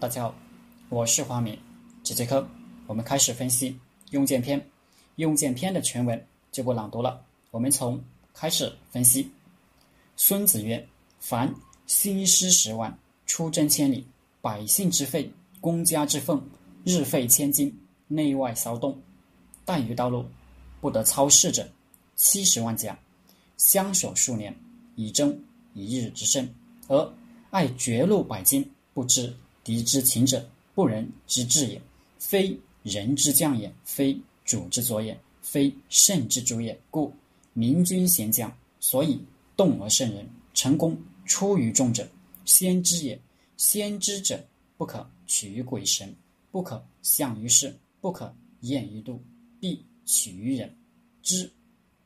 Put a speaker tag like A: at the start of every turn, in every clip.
A: 大家好，我是华明。这节课我们开始分析《用剑篇》。《用剑篇》的全文就不朗读了，我们从开始分析。孙子曰：“凡兴师十万，出征千里，百姓之费，公家之俸，日费千金，内外骚动，待于道路，不得操事者，七十万家，相守数年，以争一日之胜，而爱绝路百金，不知。”敌之情者，不仁之至也；非人之将也，非主之佐也，非圣之主也。故明君贤将，所以动而胜人，成功出于众者，先知也。先知者，不可取于鬼神，不可象于事，不可验于度，必取于人。知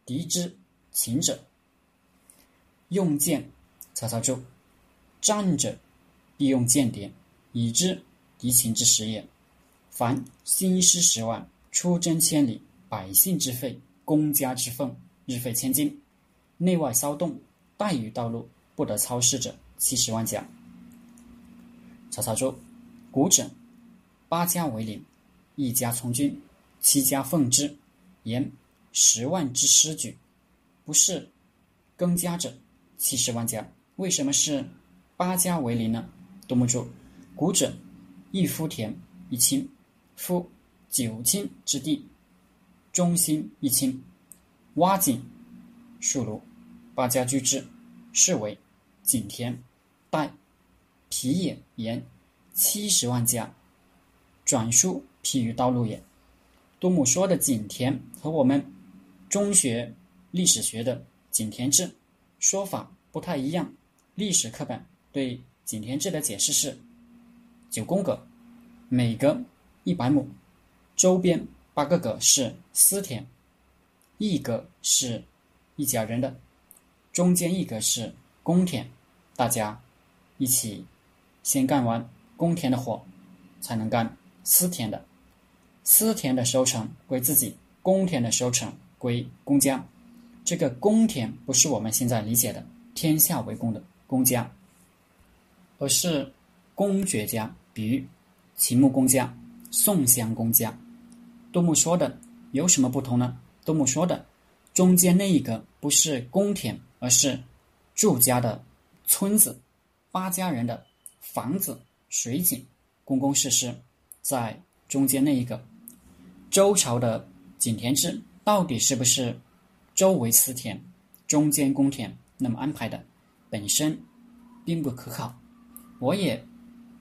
A: 敌之情者，用剑。曹操就：战者，必用间谍。已知敌情之时也。凡兴师十万，出征千里，百姓之费，公家之俸，日费千金，内外骚动，待于道路，不得操事者，七十万家。曹操说：“古者八家为领，一家从军，七家奉之，言十万之师举，不是更加者，七十万家。为什么是八家为邻呢？”杜牧注。古者，一夫田一顷，夫九顷之地，中心一顷，挖井数庐，八家居之，是为井田。代皮也言七十万家，转书譬于道路也。杜牧说的井田和我们中学历史学的井田制说法不太一样。历史课本对井田制的解释是。九宫格，每隔一百亩，周边八个格是私田，一格是一家人的，中间一格是公田，大家一起先干完公田的活，才能干私田的。私田的收成归自己，公田的收成归公家。这个公田不是我们现在理解的天下为公的公家，而是公爵家。比喻秦穆公家、宋襄公家。杜牧说的有什么不同呢？杜牧说的中间那一个不是公田，而是住家的村子，八家人的房子、水井、公共设施，在中间那一个。周朝的井田制到底是不是周围私田、中间公田那么安排的？本身并不可靠。我也。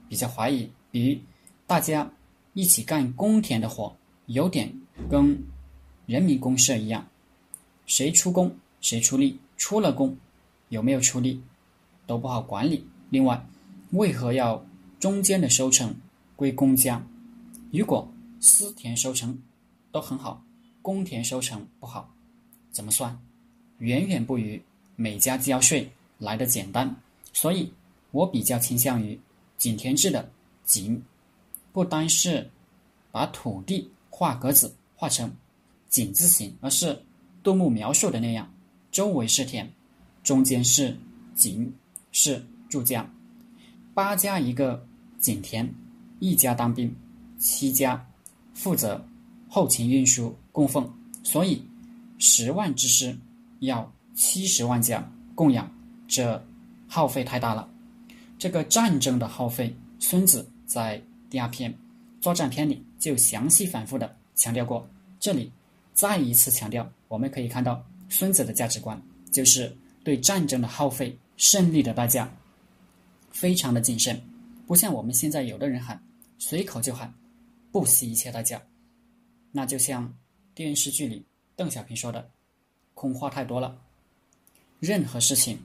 A: 比较怀疑，比如大家一起干公田的活，有点跟人民公社一样，谁出工谁出力，出了工有没有出力都不好管理。另外，为何要中间的收成归公家？如果私田收成都很好，公田收成不好，怎么算？远远不如每家交税来的简单。所以我比较倾向于。井田制的井，不单是把土地画格子画成井字形，而是杜牧描述的那样，周围是田，中间是井，是住家。八家一个井田，一家当兵，七家负责后勤运输供奉，所以十万之师要七十万家供养，这耗费太大了。这个战争的耗费，孙子在第二篇作战篇里就详细反复的强调过。这里再一次强调，我们可以看到孙子的价值观就是对战争的耗费、胜利的代价非常的谨慎，不像我们现在有的人喊随口就喊不惜一切代价。那就像电视剧里邓小平说的：“空话太多了，任何事情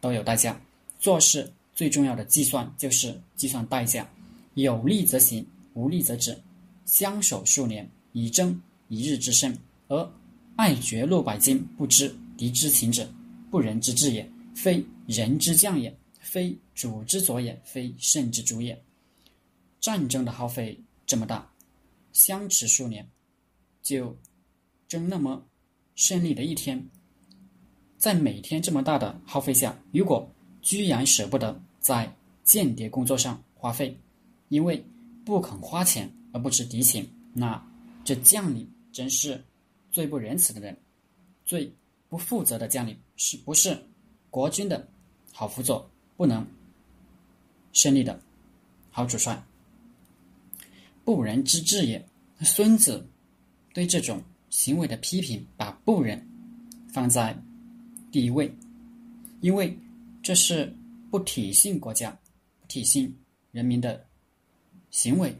A: 都有代价，做事。”最重要的计算就是计算代价，有利则行，无利则止。相守数年，以争一日之胜。而爱绝路百金，不知敌之情者，不仁之至也。非人之将也，非主之佐也，非圣之主也。战争的耗费这么大，相持数年，就争那么胜利的一天，在每天这么大的耗费下，如果居然舍不得。在间谍工作上花费，因为不肯花钱而不知敌情，那这将领真是最不仁慈的人，最不负责的将领，是不是国军的好辅佐，不能胜利的好主帅？不仁之治也。孙子对这种行为的批评，把不仁放在第一位，因为这是不体信国家、体信人民的行为。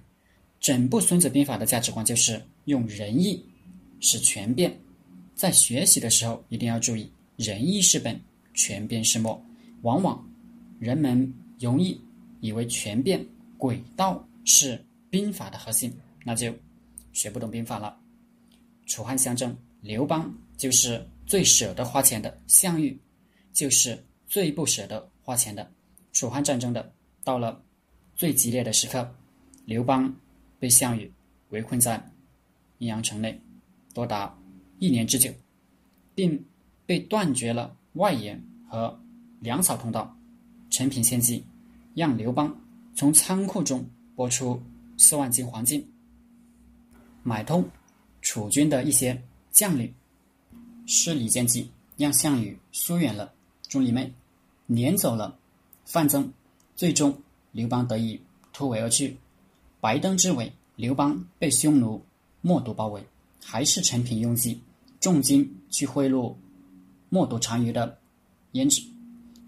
A: 整部《孙子兵法》的价值观就是用仁义使权变。在学习的时候，一定要注意“仁义是本，权变是末”。往往人们容易以为权变诡道是兵法的核心，那就。学不懂兵法了。楚汉相争，刘邦就是最舍得花钱的，项羽就是最不舍得花钱的。楚汉战争的到了最激烈的时刻，刘邦被项羽围困在阴阳城内，多达一年之久，并被断绝了外援和粮草通道。陈平献计，让刘邦从仓库中拨出四万斤黄金。买通楚军的一些将领，施礼见计，让项羽疏远了钟离昧，撵走了范增，最终刘邦得以突围而去。白登之围，刘邦被匈奴冒顿包围，还是陈平用计，重金去贿赂冒顿单于的胭脂，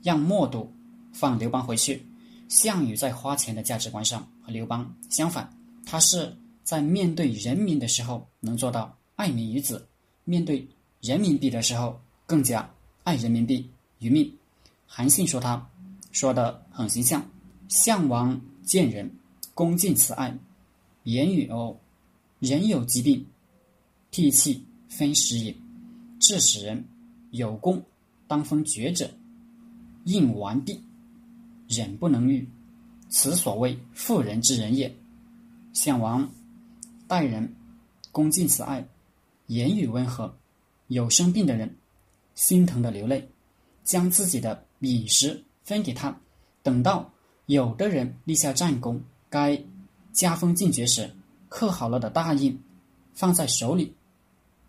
A: 让冒顿放刘邦回去。项羽在花钱的价值观上和刘邦相反，他是。在面对人民的时候，能做到爱民于子；面对人民币的时候，更加爱人民币于命。韩信说他说的很形象：“项王见人，恭敬慈爱，言语哦，人有疾病，涕泣分食也；致使人有功，当封爵者，应完毕，忍不能御，此所谓妇人之仁也。”项王。待人恭敬慈爱，言语温和，有生病的人心疼的流泪，将自己的饮食分给他。等到有的人立下战功，该加封进爵时，刻好了的大印放在手里，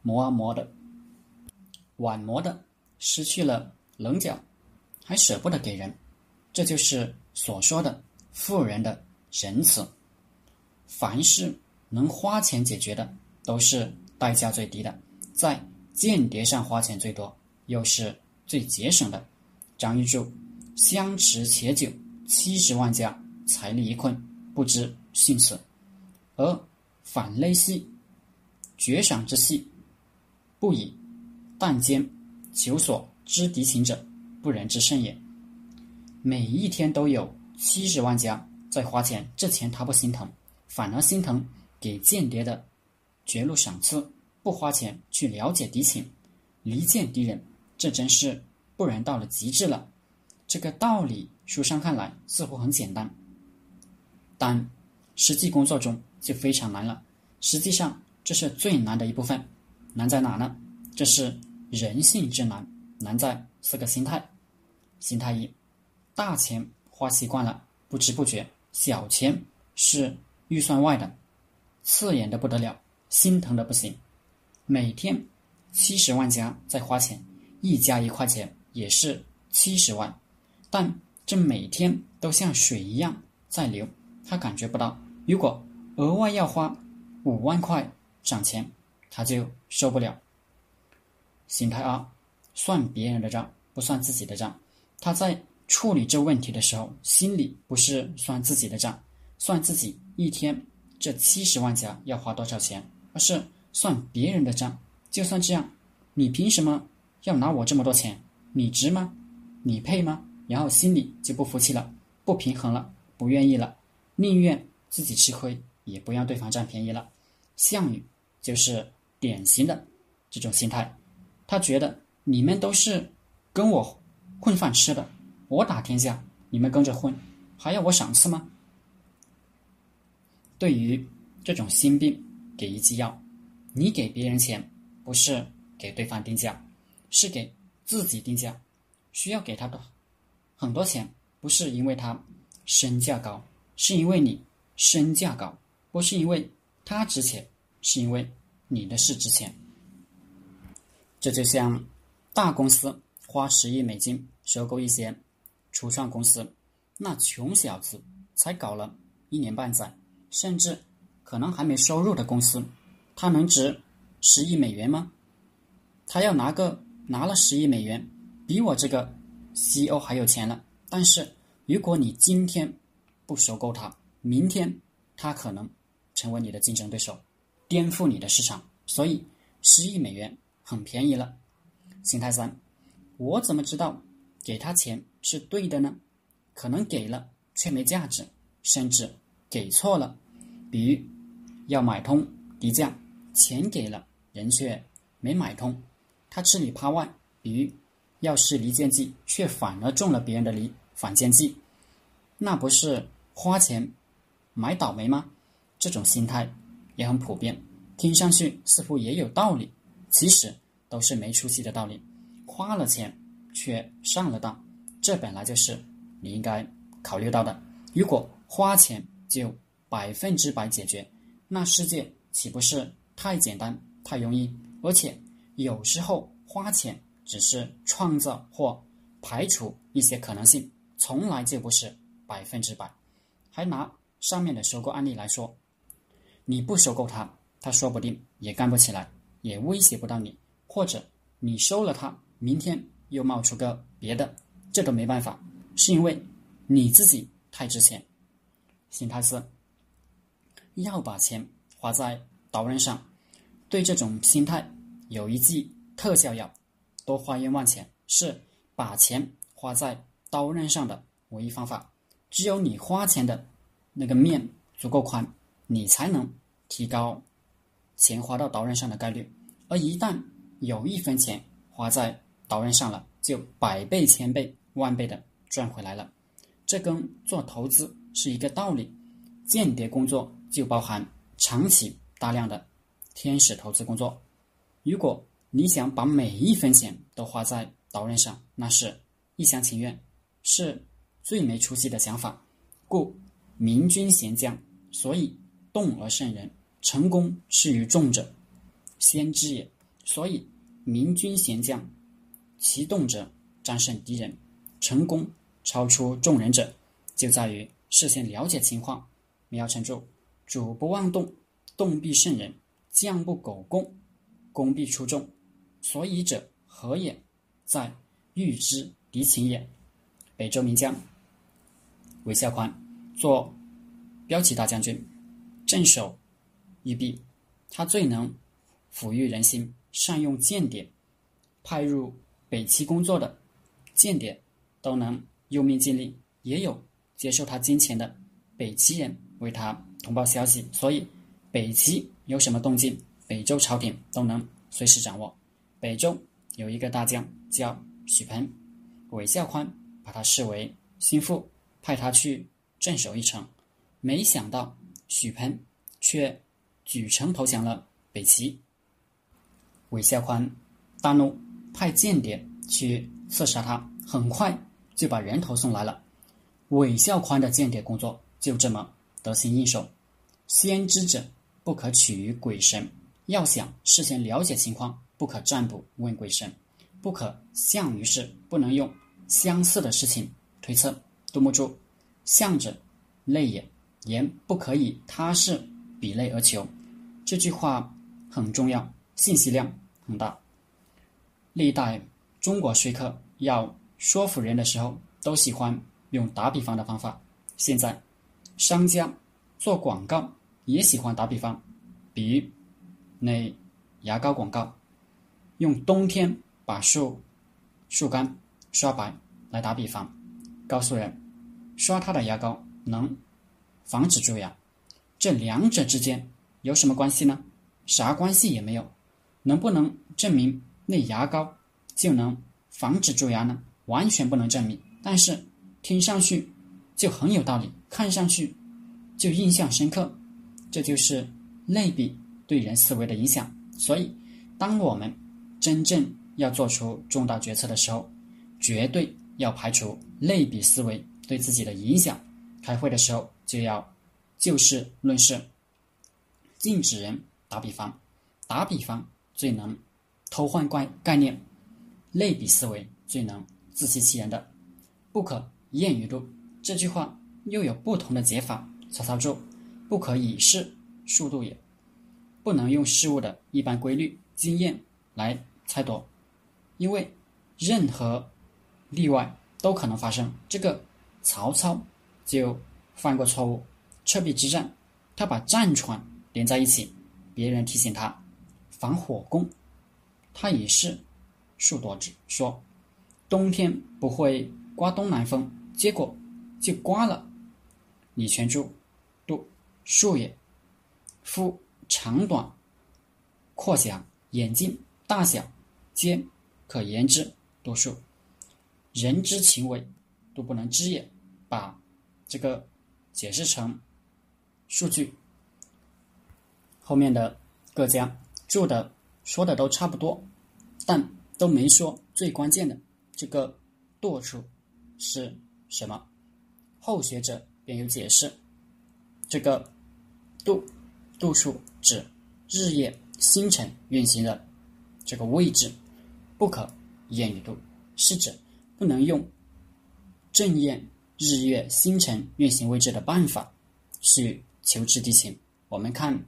A: 磨啊磨的，碗磨的失去了棱角，还舍不得给人，这就是所说的富人的仁慈。凡事。能花钱解决的，都是代价最低的，在间谍上花钱最多，又是最节省的。张玉柱相持且久，七十万家，财力一困，不知幸死。而反类系绝赏之戏，不以弹尖求索知敌情者，不仁之甚也。每一天都有七十万家在花钱，这钱他不心疼，反而心疼。给间谍的绝路赏赐，不花钱去了解敌情，离间敌人，这真是不然到了极致了。这个道理书上看来似乎很简单，但实际工作中就非常难了。实际上，这是最难的一部分。难在哪呢？这是人性之难，难在四个心态。心态一：大钱花习惯了，不知不觉；小钱是预算外的。刺眼的不得了，心疼的不行。每天七十万家在花钱，一家一块钱也是七十万，但这每天都像水一样在流，他感觉不到。如果额外要花五万块赏钱，他就受不了。心态二，算别人的账，不算自己的账。他在处理这问题的时候，心里不是算自己的账，算自己一天。这七十万家要花多少钱？而是算别人的账。就算这样，你凭什么要拿我这么多钱？你值吗？你配吗？然后心里就不服气了，不平衡了，不愿意了，宁愿自己吃亏，也不让对方占便宜了。项羽就是典型的这种心态，他觉得你们都是跟我混饭吃的，我打天下，你们跟着混，还要我赏赐吗？对于这种心病，给一剂药。你给别人钱，不是给对方定价，是给自己定价。需要给他的很多钱，不是因为他身价高，是因为你身价高，不是因为他值钱，是因为你的事值钱。这就像大公司花十亿美金收购一些初创公司，那穷小子才搞了一年半载，甚至可能还没收入的公司，他能值十亿美元吗？他要拿个拿了十亿美元，比我这个 CEO 还有钱了。但是如果你今天不收购它，明天它可能成为你的竞争对手，颠覆你的市场。所以十亿美元很便宜了。心态三，我怎么知道给他钱是对的呢？可能给了却没价值，甚至给错了。比如要买通低价，钱给了人却没买通。他吃里扒外，比喻要施离间计，却反而中了别人的离反间计，那不是花钱买倒霉吗？这种心态也很普遍，听上去似乎也有道理，其实都是没出息的道理。花了钱却上了当，这本来就是你应该考虑到的。如果花钱就百分之百解决，那世界岂不是太简单、太容易？而且。有时候花钱只是创造或排除一些可能性，从来就不是百分之百。还拿上面的收购案例来说，你不收购它，它说不定也干不起来，也威胁不到你；或者你收了它，明天又冒出个别的，这都没办法，是因为你自己太值钱。心态四，要把钱花在刀刃上，对这种心态。有一剂特效药，多花冤枉钱是把钱花在刀刃上的唯一方法。只有你花钱的那个面足够宽，你才能提高钱花到刀刃上的概率。而一旦有一分钱花在刀刃上了，就百倍、千倍、万倍的赚回来了。这跟做投资是一个道理。间谍工作就包含长期大量的天使投资工作。如果你想把每一分钱都花在刀刃上，那是一厢情愿，是最没出息的想法。故明君贤将，所以动而胜人。成功是于众者，先知也。所以明君贤将，其动者战胜敌人，成功超出众人者，就在于事先了解情况，瞄成住，主不妄动，动必胜人；将不苟攻。功必出众，所以者何也？在欲知敌情也。北周名将韦孝宽做骠骑大将军，镇守玉壁，他最能抚育人心，善用间谍，派入北齐工作的间谍都能用命尽力，也有接受他金钱的北齐人为他通报消息，所以北齐有什么动静？北周朝廷都能随时掌握。北周有一个大将叫许鹏，韦孝宽把他视为心腹，派他去镇守一城。没想到许鹏却举城投降了北齐。韦孝宽大怒，派间谍去刺杀他，很快就把人头送来了。韦孝宽的间谍工作就这么得心应手。先知者不可取于鬼神。要想事先了解情况，不可占卜问鬼神，不可象于事，不能用相似的事情推测。杜牧注：象者，类也，言不可以他事比类而求。这句话很重要，信息量很大。历代中国说客要说服人的时候，都喜欢用打比方的方法。现在商家做广告也喜欢打比方，比如。那牙膏广告，用冬天把树树干刷白来打比方，告诉人刷它的牙膏能防止蛀牙。这两者之间有什么关系呢？啥关系也没有。能不能证明那牙膏就能防止蛀牙呢？完全不能证明。但是听上去就很有道理，看上去就印象深刻。这就是类比。对人思维的影响，所以，当我们真正要做出重大决策的时候，绝对要排除类比思维对自己的影响。开会的时候就要就事论事，禁止人打比方，打比方最能偷换概概念，类比思维最能自欺欺人的。不可验于度这句话又有不同的解法。曹操注：不可以事速度也，不能用事物的一般规律经验来猜度，因为任何例外都可能发生。这个曹操就犯过错误。赤壁之战，他把战船连在一起，别人提醒他防火攻，他也是数多之说冬天不会刮东南风，结果就刮了。李全柱，杜树也，夫长短、阔狭、眼睛大小，皆可言之度数。人之情为，都不能知也。把这个解释成。数据后面的各家注的说的都差不多，但都没说最关键的这个度数是什么。后学者便有解释：这个度度数指日夜星辰运行的这个位置，不可验于度，是指不能用正验日月星辰运行位置的办法去。求知地形。我们看《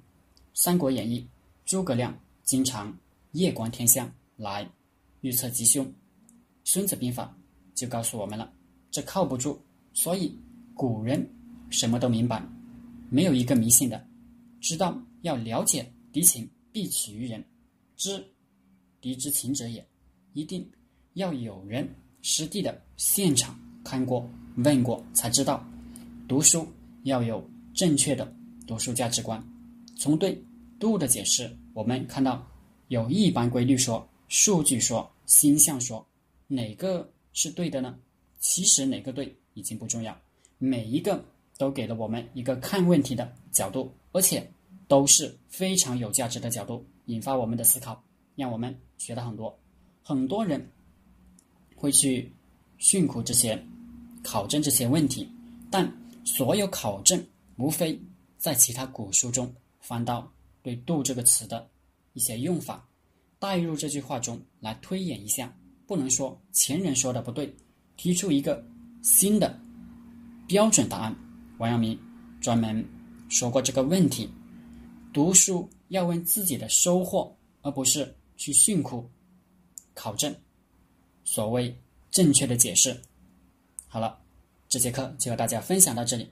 A: 三国演义》，诸葛亮经常夜观天象来预测吉凶，《孙子兵法》就告诉我们了，这靠不住。所以古人什么都明白，没有一个迷信的，知道要了解敌情，必取于人。知敌之情者也，一定要有人实地的现场看过、问过才知道。读书要有。正确的读书价值观，从对度的解释，我们看到有一般规律说、数据说、星象说，哪个是对的呢？其实哪个对已经不重要，每一个都给了我们一个看问题的角度，而且都是非常有价值的角度，引发我们的思考，让我们学到很多。很多人会去训苦这些考证这些问题，但所有考证。无非在其他古书中翻到对“度”这个词的一些用法，带入这句话中来推演一下，不能说前人说的不对，提出一个新的标准答案。王阳明专门说过这个问题：读书要问自己的收获，而不是去训苦考证所谓正确的解释。好了，这节课就和大家分享到这里。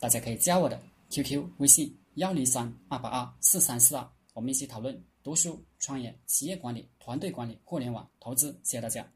A: 大家可以加我的 QQ 微信幺零三二八二四三四二，我们一起讨论读书、创业、企业管理、团队管理、互联网投资。谢谢大家。